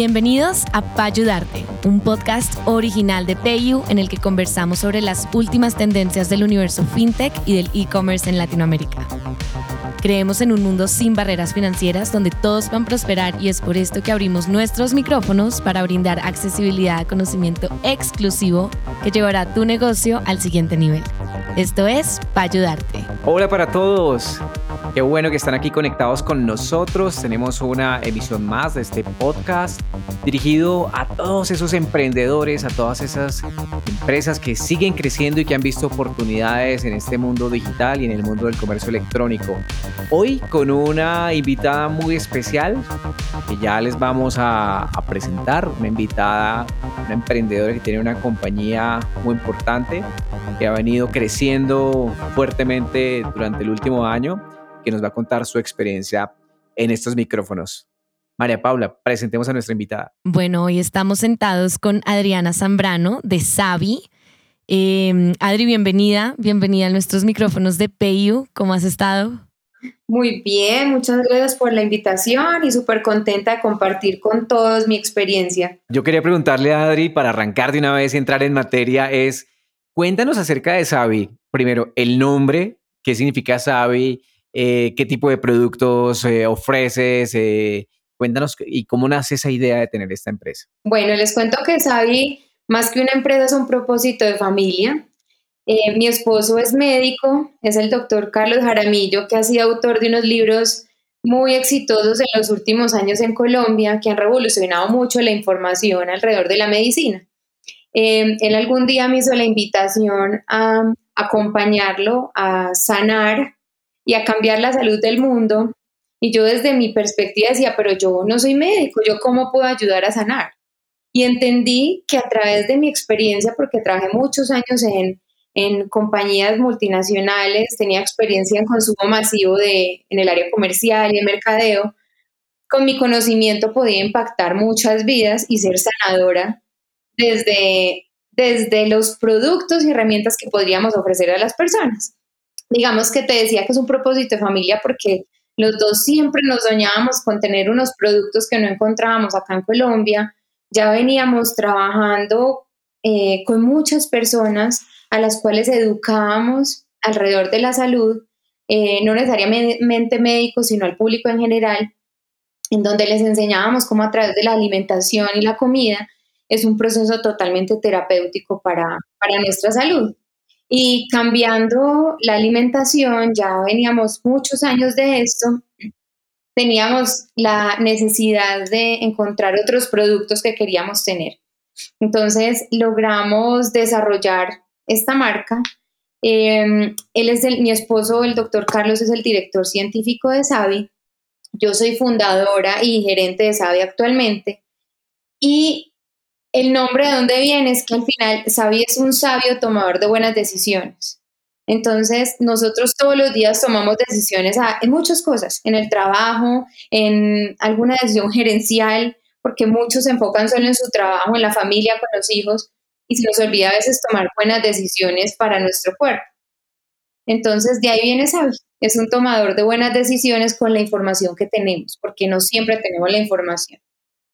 Bienvenidos a Pa Ayudarte, un podcast original de PayU en el que conversamos sobre las últimas tendencias del universo fintech y del e-commerce en Latinoamérica. Creemos en un mundo sin barreras financieras donde todos van a prosperar y es por esto que abrimos nuestros micrófonos para brindar accesibilidad a conocimiento exclusivo que llevará tu negocio al siguiente nivel. Esto es Pa Ayudarte. Hola para todos. Qué bueno que están aquí conectados con nosotros. Tenemos una emisión más de este podcast dirigido a todos esos emprendedores, a todas esas empresas que siguen creciendo y que han visto oportunidades en este mundo digital y en el mundo del comercio electrónico. Hoy con una invitada muy especial que ya les vamos a, a presentar, una invitada, una emprendedora que tiene una compañía muy importante que ha venido creciendo fuertemente durante el último año que nos va a contar su experiencia en estos micrófonos. María Paula, presentemos a nuestra invitada. Bueno, hoy estamos sentados con Adriana Zambrano de Savi. Em, Adri, bienvenida, bienvenida a nuestros micrófonos de PayU. ¿Cómo has estado? Muy bien, muchas gracias por la invitación y súper contenta de compartir con todos mi experiencia. Yo quería preguntarle a Adri, para arrancar de una vez y entrar en materia, es cuéntanos acerca de Savi. Primero, el nombre, qué significa Savi, eh, qué tipo de productos eh, ofreces, eh, cuéntanos y cómo nace esa idea de tener esta empresa. Bueno, les cuento que Savi, más que una empresa, es un propósito de familia. mi esposo es médico, es el doctor Carlos Jaramillo, que ha sido autor de unos libros muy exitosos en los últimos años en Colombia, que han revolucionado mucho la información alrededor de la medicina. él algún día me hizo la invitación a acompañarlo a sanar y a cambiar la salud del mundo. Y yo desde mi perspectiva decía, pero yo no soy médico, ¿yo cómo puedo ayudar a sanar? Y entendí que a través de mi experiencia, porque trabajé muchos años en, en compañías multinacionales, tenía experiencia en consumo masivo de, en el área comercial y de mercadeo, con mi conocimiento podía impactar muchas vidas y ser sanadora desde, desde los productos y herramientas que podríamos ofrecer a las personas digamos que te decía que es un propósito de familia porque los dos siempre nos soñábamos con tener unos productos que no encontrábamos acá en Colombia. Ya veníamos trabajando eh, con muchas personas a las cuales educábamos alrededor de la salud, eh, no necesariamente médicos, sino al público en general, en donde les enseñábamos cómo a través de la alimentación y la comida es un proceso totalmente terapéutico para, para nuestra salud. Y cambiando la alimentación, ya veníamos muchos años de esto, teníamos la necesidad de encontrar otros productos que queríamos tener. Entonces logramos desarrollar esta marca. Em, él es el, mi esposo, el doctor Carlos, es el director científico de Savi. Yo soy fundadora y gerente de Savi actualmente. Y el nombre de dónde viene es que al final Sabi es un sabio tomador de buenas decisiones. Entonces, nosotros todos los días tomamos decisiones en muchas cosas, en el trabajo, en alguna decisión gerencial, porque muchos se enfocan solo en su trabajo, en la familia, con los hijos, y se nos olvida a veces tomar buenas decisiones para nuestro cuerpo. Entonces, de ahí viene Sabi. Es un tomador de buenas decisiones con la información que tenemos, porque no siempre tenemos la información.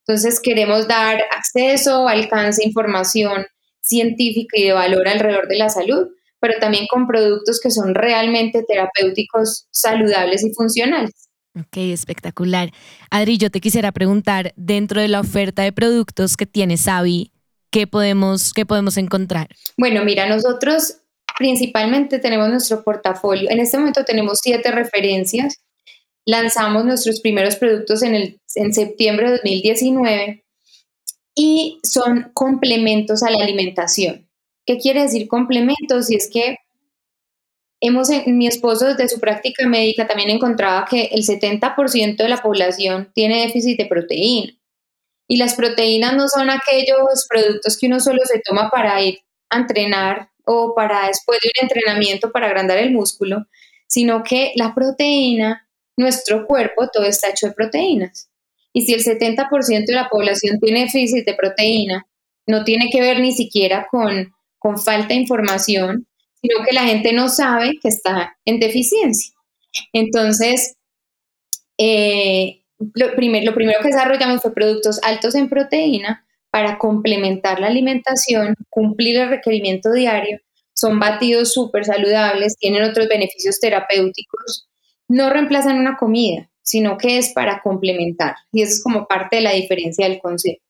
Entonces queremos dar acceso, alcance, información científica y de valor alrededor de la salud, pero también con productos que son realmente terapéuticos, saludables y funcionales. Ok, espectacular. Adri, yo te quisiera preguntar, dentro de la oferta de productos que tiene Savi, ¿qué podemos, qué podemos encontrar? Bueno, mira, nosotros principalmente tenemos nuestro portafolio. En este momento tenemos siete referencias lanzamos nuestros primeros productos en, el, en septiembre de 2019 y son complementos a la alimentación. ¿Qué quiere decir complementos? Y es que hemos, mi esposo desde su práctica médica también encontraba que el 70% de la población tiene déficit de proteína. Y las proteínas no son aquellos productos que uno solo se toma para ir a entrenar o para después de un entrenamiento para agrandar el músculo, sino que la proteína nuestro cuerpo todo está hecho de proteínas. Y si el 70% de la población tiene déficit de proteína, no tiene que ver ni siquiera con, con falta de información, sino que la gente no sabe que está en deficiencia. Entonces, eh, lo, lo primero que desarrollamos fue productos altos en proteína para complementar la alimentación, cumplir el requerimiento diario. Son batidos súper saludables, tienen otros beneficios terapéuticos. No reemplazan una comida, sino que es para complementar. Y eso es como parte de la diferencia del concepto.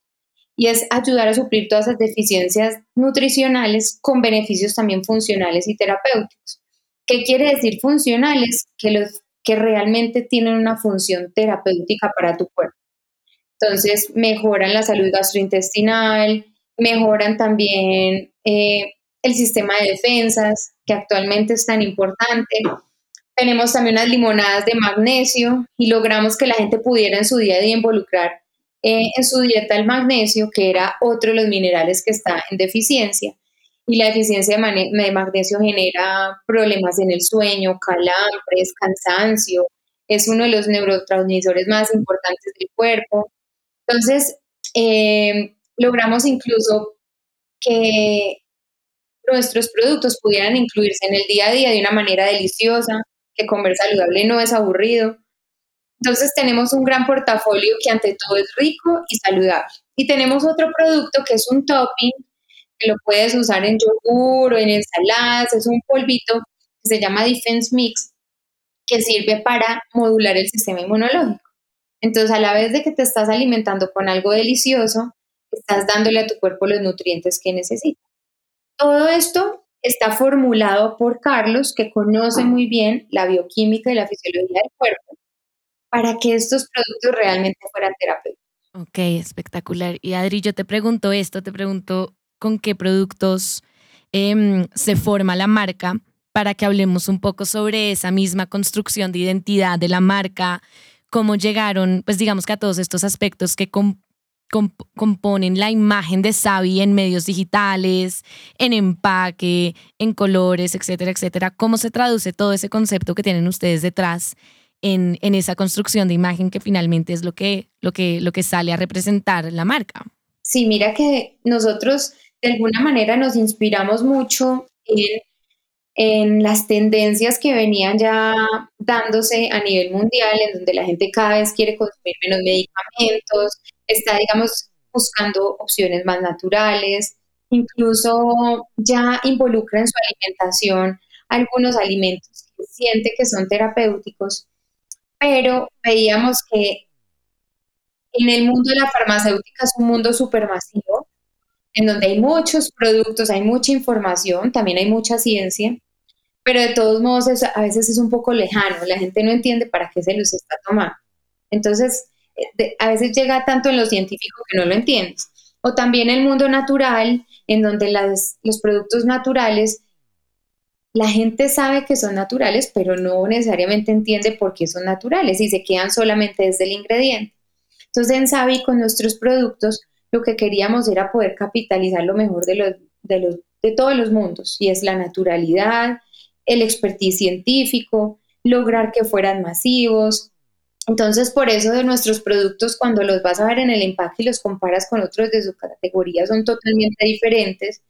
Y es ayudar a suplir todas esas deficiencias nutricionales con beneficios también funcionales y terapéuticos. ¿Qué quiere decir funcionales? Que los que realmente tienen una función terapéutica para tu cuerpo. Entonces, mejoran la salud gastrointestinal, mejoran también eh, el sistema de defensas, que actualmente es tan importante. Tenemos también unas limonadas de magnesio y logramos que la gente pudiera en su día a día involucrar eh, en su dieta el magnesio, que era otro de los minerales que está en deficiencia. Y la deficiencia de, magnesio genera problemas en el sueño, calambres, cansancio, es uno de los neurotransmisores más importantes del cuerpo. Entonces, eh, logramos incluso que nuestros productos pudieran incluirse en el día a día de una manera deliciosa, que comer saludable no es aburrido. Entonces tenemos un gran portafolio que ante todo es rico y saludable. Y tenemos otro producto que es un topping que lo puedes usar en yogur o en ensaladas, es un polvito que se llama Defense Mix, que sirve para modular el sistema inmunológico. Entonces, a la vez de que te estás alimentando con algo delicioso, estás dándole a tu cuerpo los nutrientes que necesita. Todo esto está formulado por Carlos, que conoce muy bien la bioquímica y la fisiología del cuerpo, para que estos productos realmente fueran terapéuticos. Ok, espectacular. Y Adri, yo te pregunto esto, te pregunto con qué productos em, se forma la marca para que hablemos un poco sobre esa misma construcción de identidad de la marca, cómo llegaron, pues digamos que a todos estos aspectos que componen la imagen de Savi en medios digitales, en empaque, en colores, etcétera, etcétera. ¿Cómo se traduce todo ese concepto que tienen ustedes detrás en, en esa construcción de imagen que finalmente es lo que, lo, que, lo que sale a representar la marca? Sí, mira que nosotros de alguna manera nos inspiramos mucho en, las tendencias que venían ya dándose a nivel mundial, en donde la gente cada vez quiere consumir menos medicamentos, está, digamos, buscando opciones más naturales, incluso ya involucra en su alimentación algunos alimentos que siente que son terapéuticos, pero veíamos que en el mundo de la farmacéutica es un mundo supermasivo en donde hay muchos productos, hay mucha información, también hay mucha ciencia, pero de todos modos a veces es un poco lejano, la gente no entiende para qué se los está tomando. Entonces, a veces llega tanto en lo científico que no lo entiendes. O también el mundo natural, en donde los productos naturales, la gente sabe que son naturales, pero no necesariamente entiende por qué son naturales y se quedan solamente desde el ingrediente. Entonces, en Savi, con nuestros productos, lo que queríamos era poder capitalizar lo mejor de, los, de, los, de todos los mundos, y es la naturalidad, el expertise científico, lograr que fueran masivos. Entonces, por eso de nuestros productos, cuando los vas a ver en el empaque y los comparas con otros de su categoría, son totalmente diferentes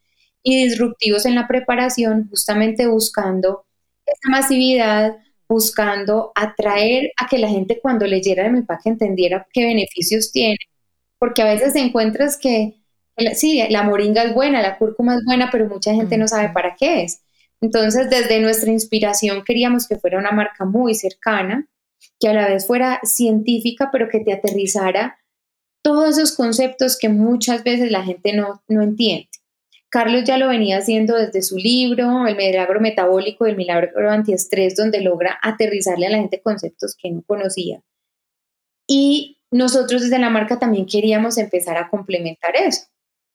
y disruptivos en la preparación, justamente buscando esa masividad, buscando atraer a que la gente cuando leyera el empaque entendiera qué beneficios tiene porque a veces encuentras que sí, la moringa es buena, la cúrcuma es buena, pero mucha gente no sabe para qué es. Entonces, desde nuestra inspiración queríamos que fuera una marca muy cercana, que a la vez fuera científica, pero que te aterrizara todos esos conceptos que muchas veces la gente no, no entiende. Carlos ya lo venía haciendo desde su libro, El milagro metabólico y el milagro antiestrés, donde logra aterrizarle a la gente conceptos que no conocía. Y nosotros desde la marca también queríamos empezar a complementar eso,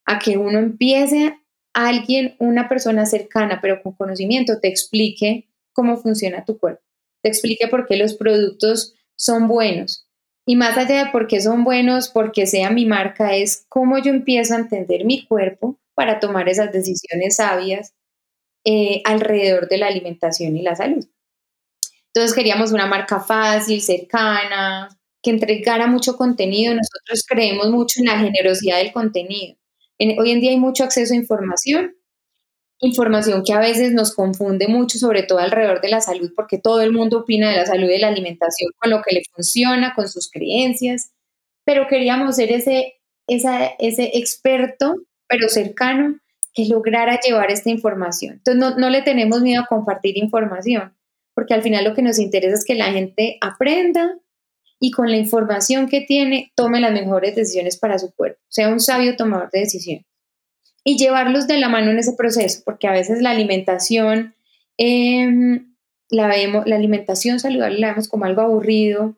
a que uno empiece, alguien, una persona cercana, pero con conocimiento, te explique cómo funciona tu cuerpo, te explique por qué los productos son buenos. Y más allá de por qué son buenos, porque sea mi marca, es cómo yo empiezo a entender mi cuerpo para tomar esas decisiones sabias eh, alrededor de la alimentación y la salud. Entonces queríamos una marca fácil, cercana, que entregara mucho contenido. Nosotros creemos mucho en la generosidad del contenido. hoy en día hay mucho acceso a información información que a veces nos confunde mucho, sobre todo alrededor de la salud, porque todo el mundo opina de la salud y de la alimentación con lo que le funciona, con sus creencias, pero queríamos ser ese, ese experto, pero cercano, que lograra llevar esta información. Entonces, no, no le tenemos miedo a compartir información, porque al final lo que nos interesa es que la gente aprenda y con la información que tiene tome las mejores decisiones para su cuerpo, sea un sabio tomador de decisiones. Y llevarlos de la mano en ese proceso, porque a veces la alimentación, em, la vemos, la alimentación saludable la vemos como algo aburrido,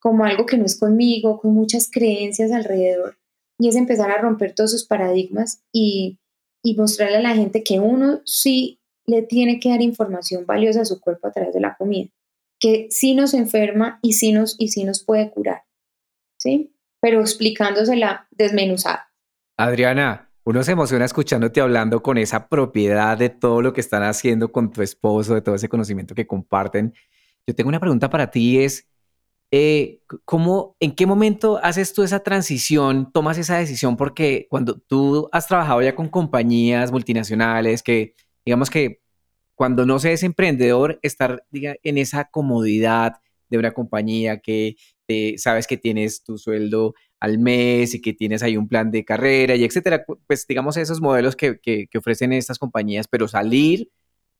como algo que no es conmigo, con muchas creencias alrededor. Y es empezar a romper todos esos paradigmas y, y mostrarle a la gente que uno sí le tiene que dar información valiosa a su cuerpo a través de la comida, que sí nos enferma y sí nos, y sí nos puede curar, ¿sí? Pero explicándosela desmenuzada. Adriana, uno se emociona escuchándote hablando con esa propiedad de todo lo que están haciendo con tu esposo, de todo ese conocimiento que comparten. Yo tengo una pregunta para ti, es, eh, ¿cómo, ¿en qué momento haces tú esa transición, tomas esa decisión? Porque cuando tú has trabajado ya con compañías multinacionales, que digamos que cuando no se es emprendedor, estar en esa comodidad de una compañía que sabes que tienes tu sueldo al mes y que tienes ahí un plan de carrera y etcétera, pues digamos esos modelos que, ofrecen estas compañías, pero salir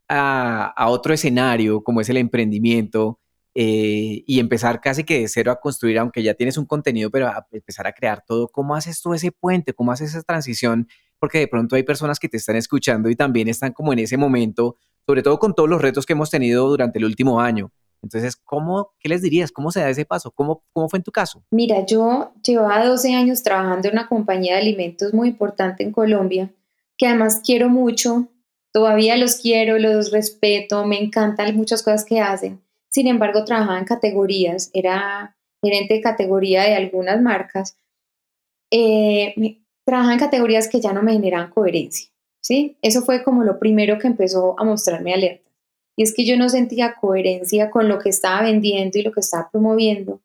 a, a otro escenario como es el emprendimiento, eh, y empezar casi que de cero a construir, aunque ya tienes un contenido, pero a empezar a crear todo. ¿Cómo haces tú ese puente? ¿Cómo haces esa transición? Porque de pronto hay personas que te están escuchando y también están como en ese momento, sobre todo con todos los retos que hemos tenido durante el último año. Entonces, ¿cómo, ¿qué les dirías? ¿Cómo se da ese paso? ¿Cómo, ¿Cómo fue en tu caso? Mira, yo llevaba 12 años trabajando en una compañía de alimentos muy importante en Colombia, que además quiero mucho, todavía los quiero, los respeto, me encantan muchas cosas que hacen sin embargo, trabajaba en categorías, era gerente de categoría de algunas marcas. Eh, trabajaba en categorías que ya no me generan coherencia. ¿sí? Eso fue como lo primero que empezó a mostrarme alerta. Y es que yo no sentía coherencia con lo que estaba vendiendo y lo que estaba promoviendo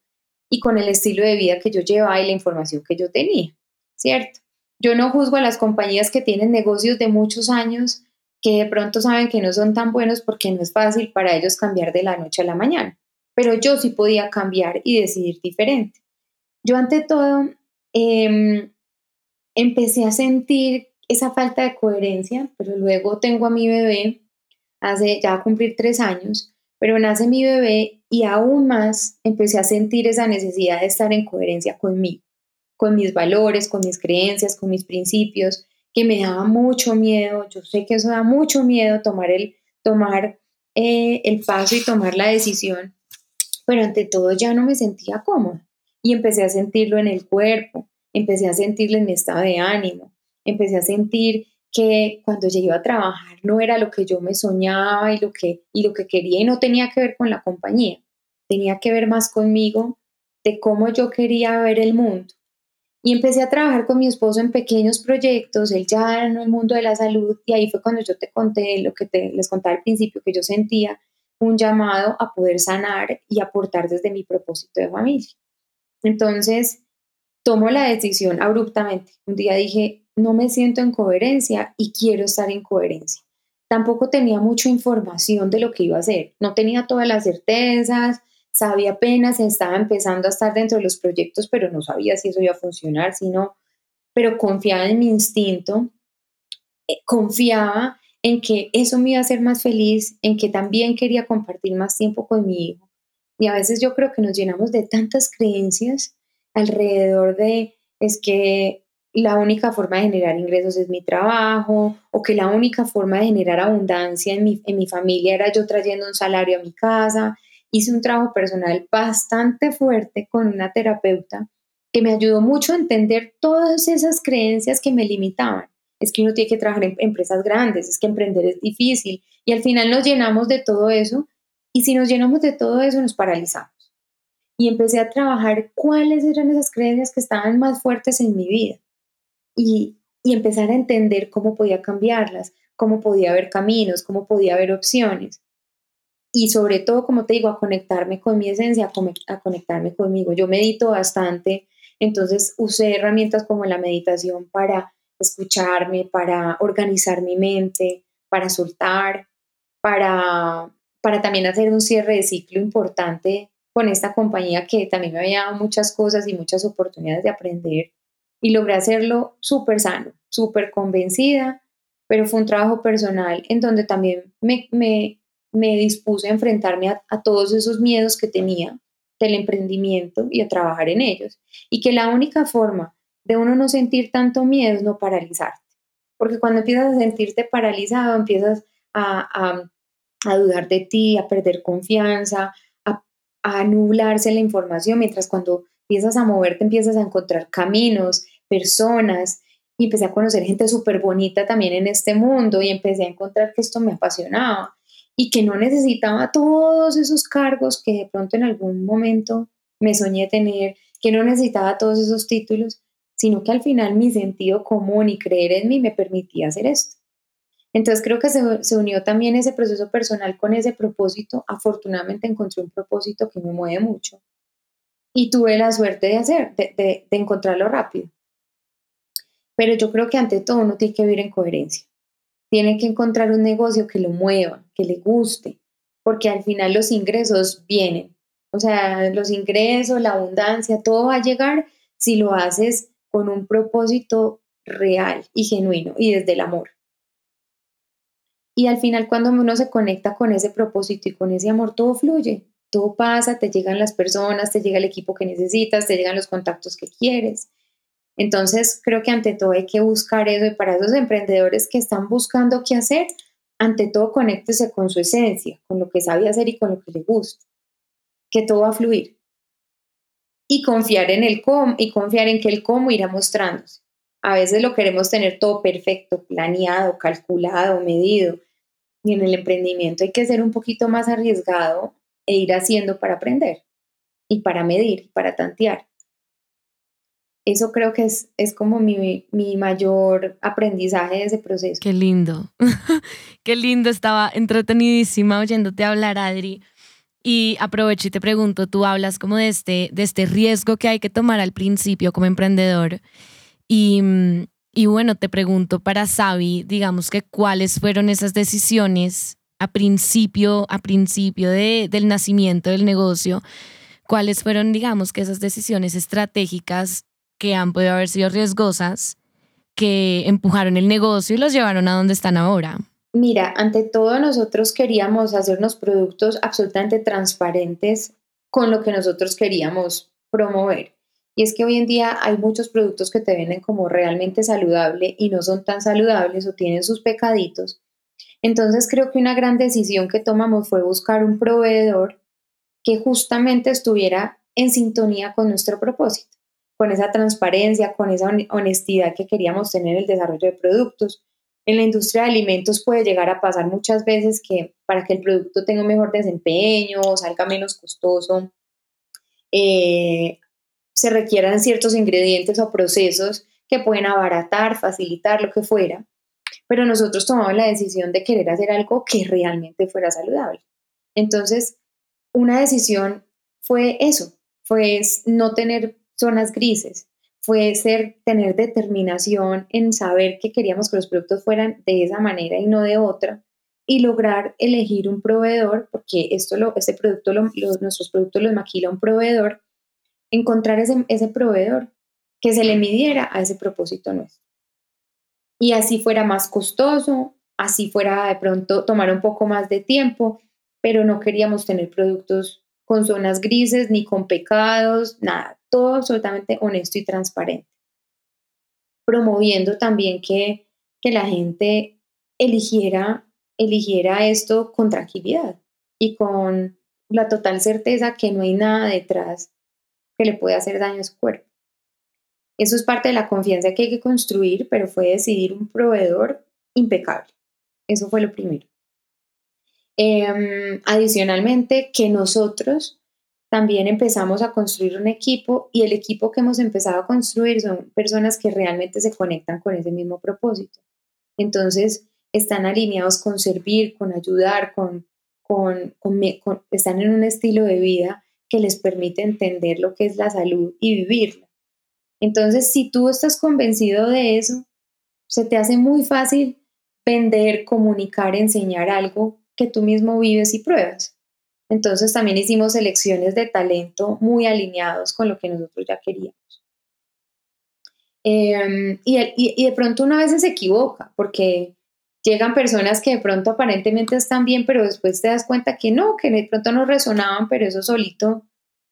y con el estilo de vida que yo llevaba y la información que yo tenía, ¿cierto? Yo no juzgo a las compañías que tienen negocios de muchos años que de pronto saben que no son tan buenos porque no es fácil para ellos cambiar de la noche a la mañana. Pero yo sí podía cambiar y decidir diferente. Yo ante todo em, empecé a sentir esa falta de coherencia, pero luego tengo a mi bebé, hace ya a cumplir tres años, pero nace mi bebé y aún más empecé a sentir esa necesidad de estar en coherencia conmigo, con mis valores, con mis creencias, con mis principios, que me daba mucho miedo, yo sé que eso da mucho miedo tomar el, tomar, eh, el paso y tomar la decisión, pero ante todo ya no me sentía cómoda y empecé a sentirlo en el cuerpo, empecé a sentirlo en mi estado de ánimo, empecé a sentir que cuando llegué a trabajar no era lo que yo me soñaba y lo que, y lo que quería y no tenía que ver con la compañía, tenía que ver más conmigo de cómo yo quería ver el mundo y empecé a trabajar con mi esposo en pequeños proyectos, él ya en el mundo de la salud, y ahí fue cuando yo te conté lo que te, les contaba al principio, que yo sentía un llamado a poder sanar y aportar desde mi propósito de familia. Entonces, tomo la decisión abruptamente. Un día dije, no me siento en coherencia y quiero estar en coherencia. Tampoco tenía mucha información de lo que iba a hacer, no tenía todas las certezas, sabía apenas, estaba empezando a estar dentro de los proyectos, pero no sabía si eso iba a funcionar, sino, pero confiaba en mi instinto, eh, confiaba en que eso me iba a hacer más feliz, en que también quería compartir más tiempo con mi hijo. Y a veces yo creo que nos llenamos de tantas creencias alrededor de, es que la única forma de generar ingresos es mi trabajo, o que la única forma de generar abundancia en mi, en mi familia era yo trayendo un salario a mi casa, hice un trabajo personal bastante fuerte con una terapeuta que me ayudó mucho a entender todas esas creencias que me limitaban. Es que uno tiene que trabajar en empresas grandes, es que emprender es difícil y al final nos llenamos de todo eso y si nos llenamos de todo eso nos paralizamos. Y empecé a trabajar cuáles eran esas creencias que estaban más fuertes en mi vida y, y empezar a entender cómo podía cambiarlas, cómo podía haber caminos, cómo podía haber opciones y sobre todo, como te digo, a conectarme con mi esencia, a conectarme conmigo. Yo medito bastante, entonces usé herramientas como la meditación para escucharme, para organizar mi mente, para soltar, para, para también hacer un cierre de ciclo importante con esta compañía que también me había dado muchas cosas y muchas oportunidades de aprender y logré hacerlo súper sano, súper convencida, pero fue un trabajo personal en donde también me, me, me dispuse a enfrentarme a, a todos esos miedos que tenía del emprendimiento y a trabajar en ellos. Y que la única forma de uno no sentir tanto miedo es no paralizarte. Porque cuando empiezas a sentirte paralizado, empiezas a, a, dudar de ti, a perder confianza, a, nublarse la información, mientras cuando empiezas a moverte, empiezas a encontrar caminos, personas, y empecé a conocer gente súper bonita también en este mundo y empecé a encontrar que esto me apasionaba y que no necesitaba todos esos cargos que de pronto en algún momento me soñé tener, que no necesitaba todos esos títulos, sino que al final mi sentido común y creer en mí me permitía hacer esto. Entonces creo que se, unió también ese proceso personal con ese propósito. Afortunadamente encontré un propósito que me mueve mucho y tuve la suerte de hacer, de, de encontrarlo rápido. Pero yo creo que ante todo uno tiene que vivir en coherencia tiene que encontrar un negocio que lo mueva, que le guste, porque al final los ingresos vienen. O sea, los ingresos, la abundancia, todo va a llegar si lo haces con un propósito real y genuino y desde el amor. Y al final cuando uno se conecta con ese propósito y con ese amor, todo fluye, todo pasa, te llegan las personas, te llega el equipo que necesitas, te llegan los contactos que quieres. Entonces, creo que ante todo hay que buscar eso y para esos emprendedores que están buscando qué hacer, ante todo conéctese con su esencia, con lo que sabe hacer y con lo que le gusta, que todo va a fluir. Y confiar en el cómo y confiar en que el cómo irá mostrándose. A veces lo queremos tener todo perfecto, planeado, calculado, medido. Y en el emprendimiento hay que ser un poquito más arriesgado e ir haciendo para aprender y para medir, para tantear eso creo que es, es como mi, mi, mayor aprendizaje de ese proceso. Qué lindo, qué lindo, estaba entretenidísima oyéndote hablar, Adri. Y aprovecho y te pregunto, tú hablas como de este, de este riesgo que hay que tomar al principio como emprendedor. Y, y bueno, te pregunto para Sabi, digamos que cuáles fueron esas decisiones a principio, a principio de, del nacimiento del negocio, cuáles fueron, digamos, que esas decisiones estratégicas que han podido haber sido riesgosas, que empujaron el negocio y los llevaron a donde están ahora? Mira, ante todo nosotros queríamos hacer unos productos absolutamente transparentes con lo que nosotros queríamos promover. Y es que hoy en día hay muchos productos que te venden como realmente saludable y no son tan saludables o tienen sus pecaditos. Entonces creo que una gran decisión que tomamos fue buscar un proveedor que justamente estuviera en sintonía con nuestro propósito con esa transparencia, con esa honestidad que queríamos tener en el desarrollo de productos. En la industria de alimentos puede llegar a pasar muchas veces que para que el producto tenga mejor desempeño, salga menos costoso, eh, se requieran ciertos ingredientes o procesos que pueden abaratar, facilitar, lo que fuera. Pero nosotros tomamos la decisión de querer hacer algo que realmente fuera saludable. Entonces, una decisión fue eso, fue no tener zonas grises. Fue ser, tener determinación en saber que queríamos que los productos fueran de esa manera y no de otra y lograr elegir un proveedor, porque esto lo, ese producto, nuestros productos los maquila un proveedor, encontrar ese, ese proveedor que se le midiera a ese propósito nuestro. Y así fuera más costoso, así fuera de pronto tomar un poco más de tiempo, pero no queríamos tener productos con zonas grises ni con pecados, nada todo absolutamente honesto y transparente. Promoviendo también que, la gente eligiera, eligiera esto con tranquilidad y con la total certeza que no hay nada detrás que le pueda hacer daño a su cuerpo. Eso es parte de la confianza que hay que construir, pero fue decidir un proveedor impecable. Eso fue lo primero. Em, adicionalmente, que nosotros también empezamos a construir un equipo y el equipo que hemos empezado a construir son personas que realmente se conectan con ese mismo propósito. Entonces, están alineados con servir, con ayudar, con, con, están en un estilo de vida que les permite entender lo que es la salud y vivirla. Entonces, si tú estás convencido de eso, se te hace muy fácil vender, comunicar, enseñar algo que tú mismo vives y pruebas. Entonces también hicimos selecciones de talento muy alineados con lo que nosotros ya queríamos. Em, y, y, de pronto una vez se equivoca, porque llegan personas que de pronto aparentemente están bien, pero después te das cuenta que no, que de pronto no resonaban, pero eso solito,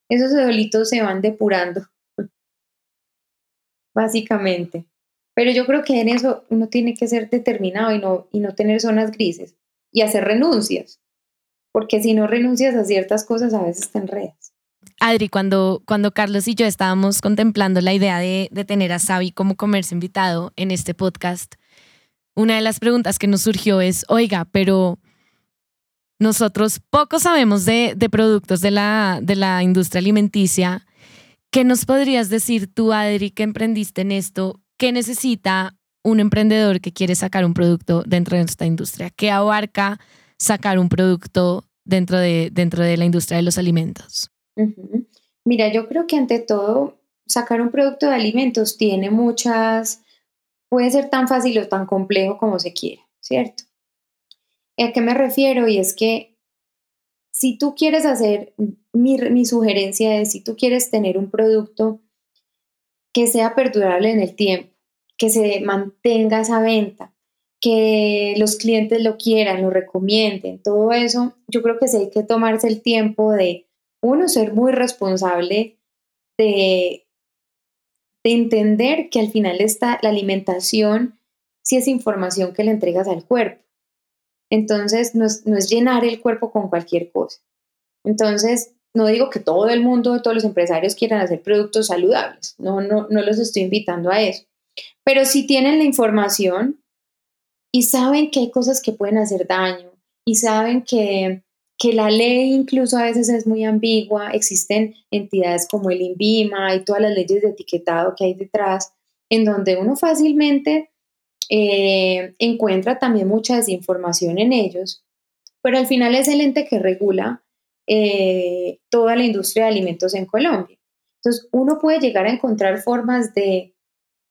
esos solitos se van depurando, básicamente. Pero yo creo que en eso uno tiene que ser determinado y no, y no tener zonas grises y hacer renuncias, porque si no renuncias a ciertas cosas a veces te enredas. Adri, cuando, cuando Carlos y yo estábamos contemplando la idea de, de tener a Sabi como comercio invitado en este podcast, una de las preguntas que nos surgió es, oiga, pero nosotros poco sabemos de, productos de la, de la industria alimenticia. ¿Qué nos podrías decir tú, Adri, que emprendiste en esto? ¿Qué necesita un emprendedor que quiere sacar un producto dentro de esta industria? ¿Qué abarca sacar un producto dentro de, dentro de la industria de los alimentos? Mira, yo creo que ante todo, sacar un producto de alimentos tiene muchas, puede ser tan fácil o tan complejo como se quiera, ¿cierto? ¿A qué me refiero? Y es que si tú quieres hacer, mi, sugerencia es, si tú quieres tener un producto que sea perdurable en el tiempo, que se mantenga esa venta, que los clientes lo quieran, lo recomienden, todo eso, yo creo que sí hay que tomarse el tiempo de, uno, ser muy responsable de, de entender que al final está la alimentación, si es información que le entregas al cuerpo. Entonces, no es, no es llenar el cuerpo con cualquier cosa. Entonces, no digo que todo el mundo, todos los empresarios quieran hacer productos saludables, no, no, no los estoy invitando a eso, pero si tienen la información y saben que hay cosas que pueden hacer daño y saben que, que la ley incluso a veces es muy ambigua, existen entidades como el INVIMA y todas las leyes de etiquetado que hay detrás, en donde uno fácilmente eh, encuentra también mucha desinformación en ellos, pero al final es el ente que regula eh, toda la industria de alimentos en Colombia. Entonces, uno puede llegar a encontrar formas de,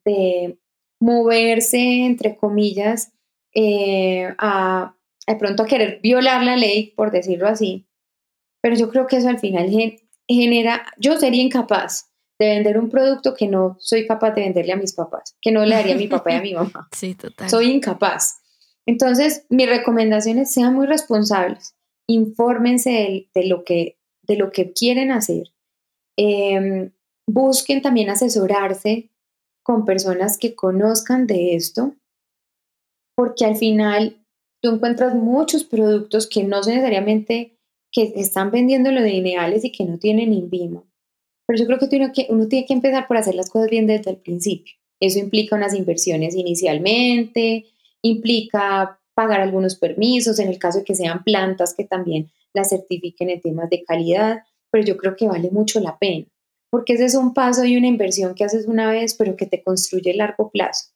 de moverse, entre comillas, eh, a de pronto a querer violar la ley, por decirlo así, pero yo creo que eso al final genera, yo sería incapaz de vender un producto que no soy capaz de venderle a mis papás, que no le daría a mi papá y a mi mamá. Sí, total. Soy incapaz. Entonces, mis recomendaciones sean muy responsables infórmense de, lo, que, de lo que quieren hacer. Em, busquen también asesorarse con personas que conozcan de esto, porque al final tú encuentras muchos productos que no necesariamente que están vendiendo lo de lineales y que no tienen INVIMA. Pero yo creo que uno, que uno tiene que empezar por hacer las cosas bien desde el principio. Eso implica unas inversiones inicialmente, implica pagar algunos permisos, en el caso de que sean plantas que también las certifiquen en temas de calidad, pero yo creo que vale mucho la pena, porque ese es un paso y una inversión que haces una vez, pero que te construye a largo plazo.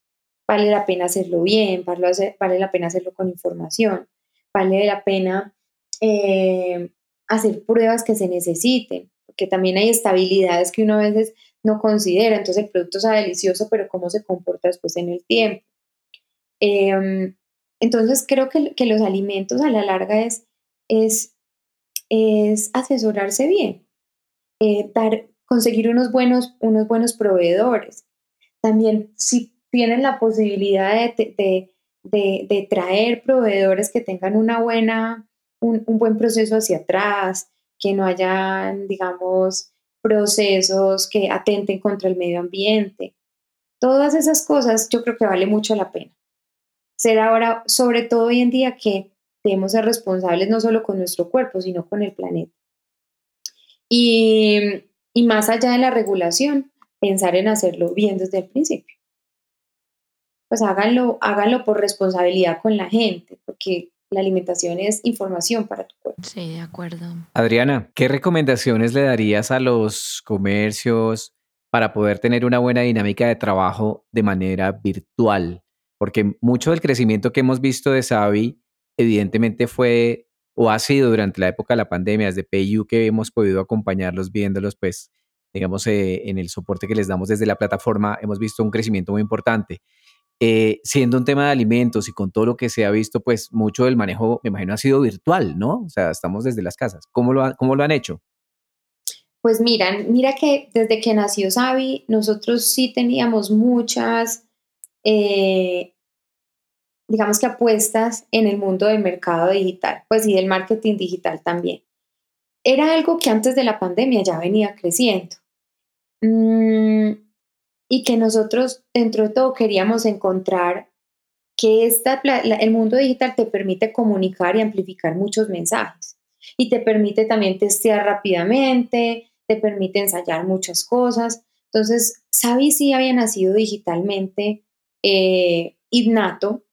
Vale la pena hacerlo bien, vale, la pena hacerlo con información, vale la pena eh, hacer pruebas que se necesiten, porque también hay estabilidades que uno a veces no considera, entonces el producto sea delicioso, pero cómo se comporta después en el tiempo. Em, entonces creo que, los alimentos a la larga es, es, es asesorarse bien, eh, conseguir unos buenos, unos buenos proveedores. También si tienen la posibilidad de, de, traer proveedores que tengan una buena, un, un, buen proceso hacia atrás, que no hayan, digamos, procesos que atenten contra el medio ambiente. Todas esas cosas yo creo que vale mucho la pena ser ahora, sobre todo hoy en día, que debemos ser responsables no solo con nuestro cuerpo, sino con el planeta. Y, y más allá de la regulación, pensar en hacerlo bien desde el principio. Pues háganlo, háganlo por responsabilidad con la gente, porque la alimentación es información para tu cuerpo. Sí, de acuerdo. Adriana, ¿qué recomendaciones le darías a los comercios para poder tener una buena dinámica de trabajo de manera virtual? porque mucho del crecimiento que hemos visto de Savi evidentemente fue o ha sido durante la época de la pandemia, desde PayU que hemos podido acompañarlos viéndolos, pues, digamos, eh, en el soporte que les damos desde la plataforma, hemos visto un crecimiento muy importante. Eh, siendo un tema de alimentos y con todo lo que se ha visto, pues mucho del manejo, me imagino, ha sido virtual, ¿no? O sea, estamos desde las casas. ¿Cómo lo, cómo lo han hecho? Pues miran, mira que desde que nació Sabi, nosotros sí teníamos muchas, eh, digamos que apuestas en el mundo del mercado digital, pues y del marketing digital también. Era algo que antes de la pandemia ya venía creciendo. Mm, y que nosotros dentro de todo queríamos encontrar que esta, el mundo digital te permite comunicar y amplificar muchos mensajes y te permite también testear rápidamente, te permite ensayar muchas cosas. Entonces, Sabi sí había nacido digitalmente eh, innato.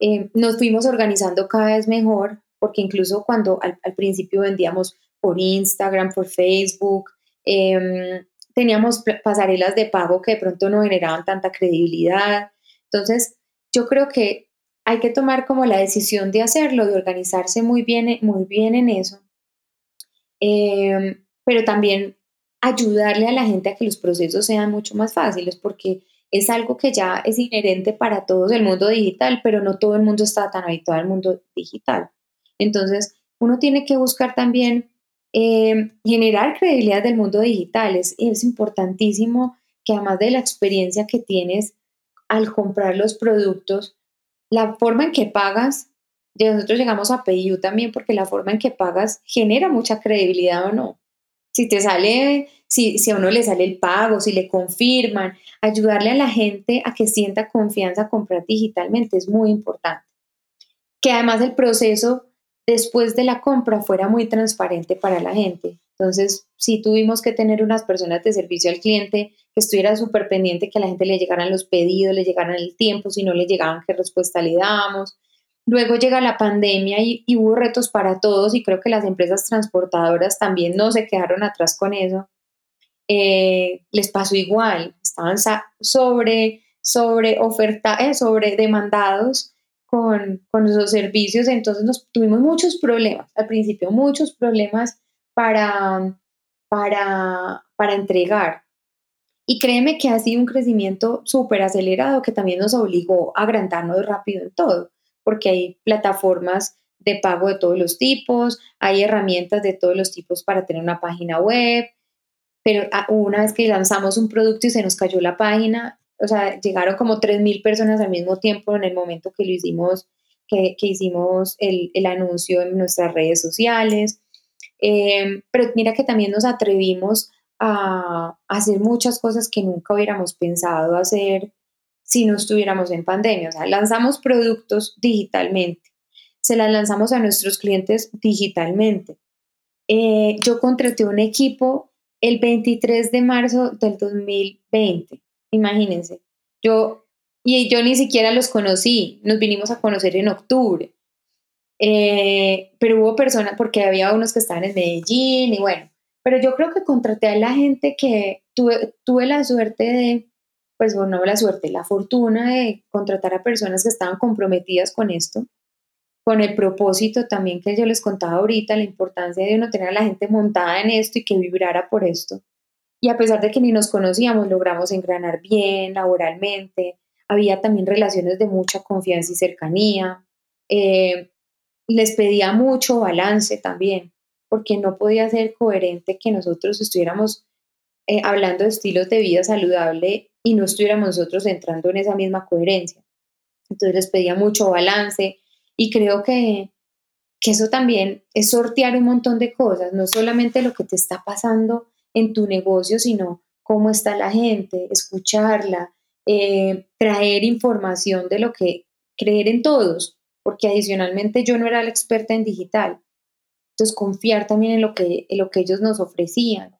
Eh, nos fuimos organizando cada vez mejor, porque incluso cuando al, principio vendíamos por Instagram, por Facebook, em, teníamos pasarelas de pago que de pronto no generaban tanta credibilidad. Entonces, yo creo que hay que tomar como la decisión de hacerlo, de organizarse muy bien, muy bien en eso, em, pero también ayudarle a la gente a que los procesos sean mucho más fáciles, porque es algo que ya es inherente para todos el mundo digital, pero no todo el mundo está tan habituado al mundo digital. Entonces, uno tiene que buscar también eh, generar credibilidad del mundo digital. Es, importantísimo que además de la experiencia que tienes al comprar los productos, la forma en que pagas, nosotros llegamos a PayU también porque la forma en que pagas genera mucha credibilidad o no. Si te sale, si, si a uno le sale el pago, si le confirman, ayudarle a la gente a que sienta confianza a comprar digitalmente es muy importante. Que además el proceso después de la compra fuera muy transparente para la gente. Entonces, sí tuvimos que tener unas personas de servicio al cliente que estuviera súper pendiente que a la gente le llegaran los pedidos, le llegaran el tiempo, si no le llegaban, qué respuesta le damos. Luego llega la pandemia y, hubo retos para todos y creo que las empresas transportadoras también no se quedaron atrás con eso. Eh, les pasó igual, estaban sobre, sobre oferta, eh, sobre demandados con, con nuestros servicios, entonces nos tuvimos muchos problemas, al principio muchos problemas para, para, para entregar. Y créeme que ha sido un crecimiento súper acelerado que también nos obligó a agrandarnos rápido en todo, porque hay plataformas de pago de todos los tipos, hay herramientas de todos los tipos para tener una página web, pero ah, una vez que lanzamos un producto y se nos cayó la página, o sea, llegaron como 3.000 personas al mismo tiempo en el momento que lo hicimos, que, que hicimos el, el, anuncio en nuestras redes sociales. Eh, pero mira que también nos atrevimos a, hacer muchas cosas que nunca hubiéramos pensado hacer si no estuviéramos en pandemia. O sea, lanzamos productos digitalmente, se las lanzamos a nuestros clientes digitalmente. Eh, yo contraté un equipo el 23 de marzo del 2020 imagínense. Yo, y yo ni siquiera los conocí, nos vinimos a conocer en octubre. Eh, pero hubo personas, porque había unos que estaban en Medellín y bueno, pero yo creo que contraté a la gente que tuve, tuve la suerte de, pues bueno, no la suerte, la fortuna de contratar a personas que estaban comprometidas con esto, con el propósito también que yo les contaba ahorita, la importancia de uno tener a la gente montada en esto y que vibrara por esto. Y a pesar de que ni nos conocíamos, logramos engranar bien laboralmente. Había también relaciones de mucha confianza y cercanía. Eh, les pedía mucho balance también, porque no podía ser coherente que nosotros estuviéramos eh, hablando de estilos de vida saludable y no estuviéramos nosotros entrando en esa misma coherencia. Entonces les pedía mucho balance y creo que, que eso también es sortear un montón de cosas, no solamente lo que te está pasando en tu negocio, sino cómo está la gente, escucharla, eh, traer información de lo que creer en todos, porque adicionalmente yo no era la experta en digital. Entonces, confiar también en lo que, lo que ellos nos ofrecían.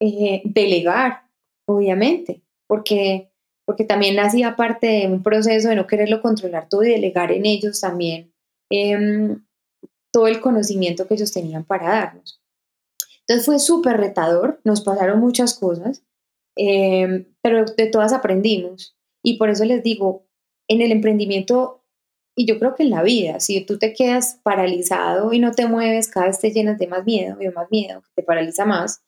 Eh, delegar, obviamente, porque, porque también hacía parte de un proceso de no quererlo controlar todo y delegar en ellos también em, todo el conocimiento que ellos tenían para darnos. Entonces fue súper retador, nos pasaron muchas cosas, em, pero de todas aprendimos. Y por eso les digo, en el emprendimiento, y yo creo que en la vida, si tú te quedas paralizado y no te mueves, cada vez te llenas de más miedo y más miedo, que te paraliza más.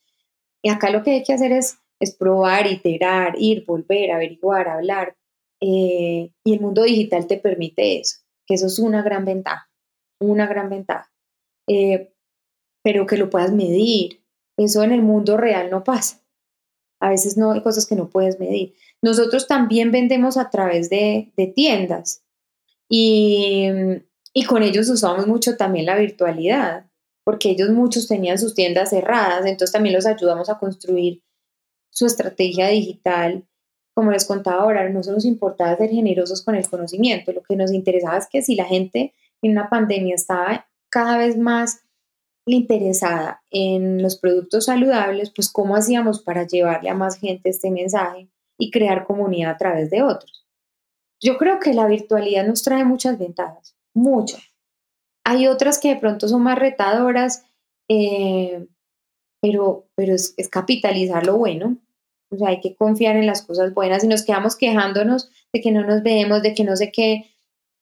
Y acá lo que hay que hacer es, es probar, iterar, ir, volver, averiguar, hablar, eh, y el mundo digital te permite eso, que eso es una gran ventaja, una gran ventaja. Eh, pero que lo puedas medir. Eso en el mundo real no pasa. A veces no hay cosas que no puedes medir. Nosotros también vendemos a través de, de tiendas y, y con ellos usamos mucho también la virtualidad, porque ellos muchos tenían sus tiendas cerradas, entonces también los ayudamos a construir su estrategia digital. Como les contaba ahora, no nos importaba ser generosos con el conocimiento, lo que nos interesaba es que si la gente en una pandemia estaba cada vez más interesada en los productos saludables, pues cómo hacíamos para llevarle a más gente este mensaje y crear comunidad a través de otros. Yo creo que la virtualidad nos trae muchas ventajas, muchas. Hay otras que de pronto son más retadoras, eh, pero, pero es, capitalizar lo bueno. O sea, hay que confiar en las cosas buenas y nos quedamos quejándonos de que no nos vemos, de que no sé qué.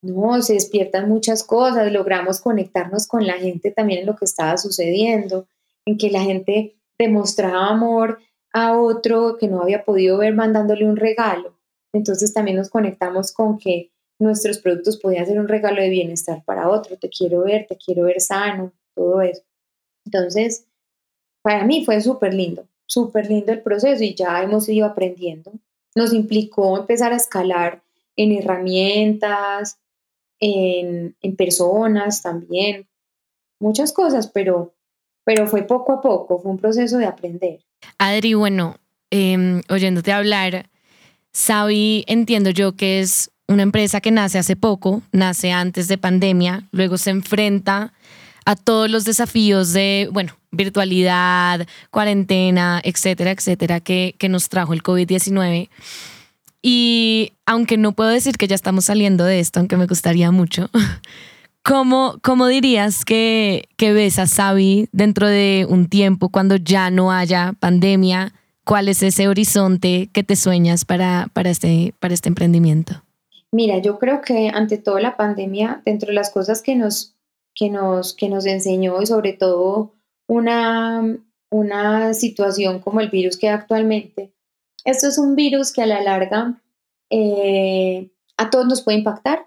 No, se despiertan muchas cosas, logramos conectarnos con la gente también en lo que estaba sucediendo, en que la gente demostraba amor a otro que no había podido ver mandándole un regalo. Entonces también nos conectamos con que nuestros productos podían ser un regalo de bienestar para otro, te quiero ver, te quiero ver sano, todo eso. Entonces, para mí fue súper lindo, súper lindo el proceso y ya hemos ido aprendiendo. Nos implicó empezar a escalar en herramientas, en, personas también, muchas cosas, pero, pero fue poco a poco, fue un proceso de aprender. Adri, bueno, em, oyéndote hablar, Sabi entiendo yo que es una empresa que nace hace poco, nace antes de pandemia, luego se enfrenta a todos los desafíos de, bueno, virtualidad, cuarentena, etcétera, etcétera, que, que nos trajo el COVID-19. Y aunque no puedo decir que ya estamos saliendo de esto, aunque me gustaría mucho, ¿cómo, cómo dirías que, que ves a Sabi dentro de un tiempo cuando ya no haya pandemia? ¿Cuál es ese horizonte que te sueñas para, para, este, para este emprendimiento? Mira, yo creo que ante todo la pandemia, dentro de las cosas que nos, que nos, que nos enseñó y sobre todo una, una situación como el virus que actualmente, esto es un virus que a la larga eh, a todos nos puede impactar,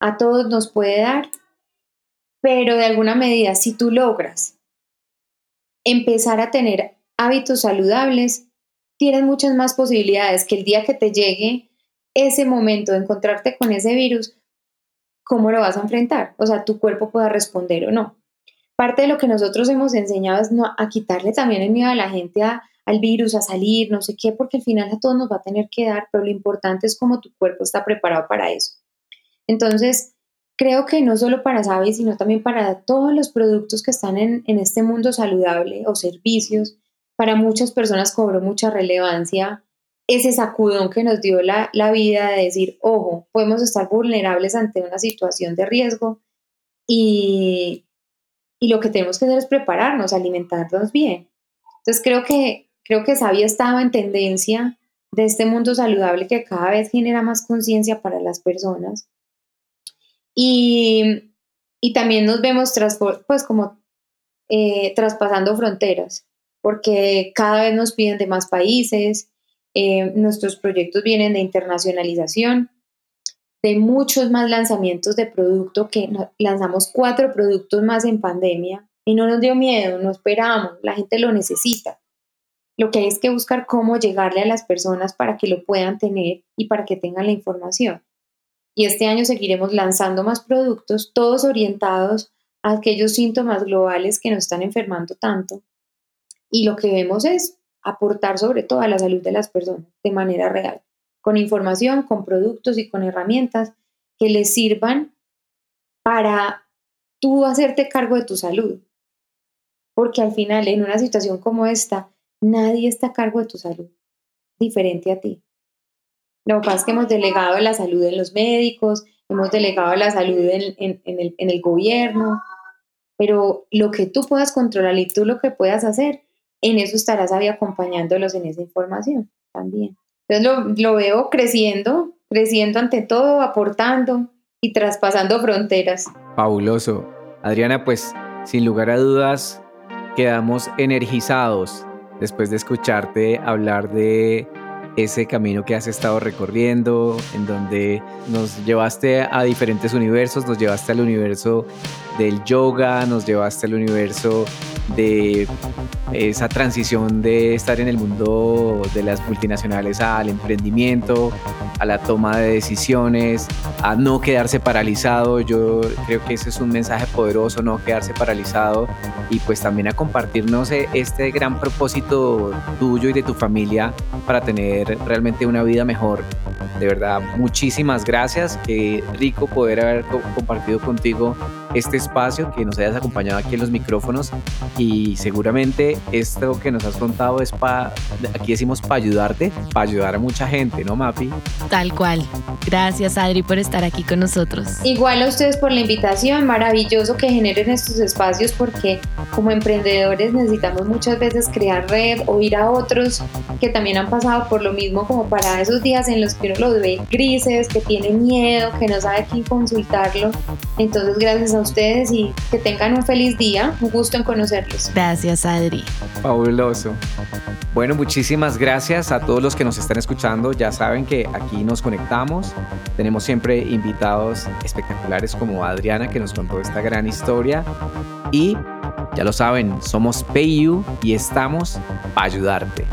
a todos nos puede dar, pero de alguna medida, si tú logras empezar a tener hábitos saludables, tienes muchas más posibilidades que el día que te llegue ese momento de encontrarte con ese virus, ¿cómo lo vas a enfrentar? O sea, tu cuerpo pueda responder o no. Parte de lo que nosotros hemos enseñado es no, a quitarle también el miedo a la gente al virus, a salir, no sé qué, porque al final a todos nos va a tener que dar, pero lo importante es cómo tu cuerpo está preparado para eso. Entonces, creo que no solo para Sabi, sino también para todos los productos que están en, en este mundo saludable o servicios, para muchas personas cobró mucha relevancia ese sacudón que nos dio la, vida de decir, ojo, podemos estar vulnerables ante una situación de riesgo y, lo que tenemos que hacer es prepararnos, alimentarnos bien. Entonces creo que, creo que Sabia estaba en tendencia de este mundo saludable que cada vez genera más conciencia para las personas. Y, también nos vemos pues como eh, traspasando fronteras, porque cada vez nos piden de más países, eh, nuestros proyectos vienen de internacionalización, de muchos más lanzamientos de producto, que lanzamos cuatro productos más en pandemia y no nos dio miedo, no esperábamos, la gente lo necesita. Lo que hay es que buscar cómo llegarle a las personas para que lo puedan tener y para que tengan la información. Y este año seguiremos lanzando más productos, todos orientados a aquellos síntomas globales que nos están enfermando tanto. Y lo que vemos es aportar sobre todo a la salud de las personas de manera real, con información, con productos y con herramientas que les sirvan para tú hacerte cargo de tu salud. Porque al final, en una situación como esta, nadie está a cargo de tu salud, diferente a ti. Lo que pasa es que hemos delegado la salud en los médicos, hemos delegado la salud en, el, gobierno, pero lo que tú puedas controlar y tú lo que puedas hacer en eso estarás ahí acompañándolos en esa información también. Entonces lo, veo creciendo, creciendo ante todo, aportando y traspasando fronteras. Fabuloso. Adriana, pues sin lugar a dudas, quedamos energizados después de escucharte hablar de ese camino que has estado recorriendo, en donde nos llevaste a diferentes universos, nos llevaste al universo del yoga, nos llevaste al universo de esa transición de estar en el mundo de las multinacionales al emprendimiento, a la toma de decisiones, a no quedarse paralizado. Yo creo que ese es un mensaje poderoso, no quedarse paralizado y pues también a compartirnos e, este gran propósito tuyo y de tu familia para tener realmente una vida mejor. De verdad, muchísimas gracias. Qué rico poder haber compartido contigo este espacio, que nos hayas acompañado aquí en los micrófonos y seguramente esto que nos has contado es para, aquí decimos para ayudarte, para ayudar a mucha gente, ¿no, Mapi? Tal cual. Gracias, Adri, por estar aquí con nosotros. Igual a ustedes por la invitación, maravilloso que generen estos espacios porque como emprendedores necesitamos muchas veces crear red, o ir a otros que también han pasado por lo mismo como para esos días en los que uno los ve grises, que tiene miedo, que no sabe a quién consultarlo. Entonces, gracias a ustedes y que tengan un feliz día. Un gusto en conocerlos. Gracias, Adri. Fabuloso. Bueno, muchísimas gracias a todos los que nos están escuchando. Ya saben que aquí nos conectamos. Tenemos siempre invitados espectaculares como Adriana que nos contó esta gran historia. Y ya lo saben, somos PayU y estamos para ayudarte.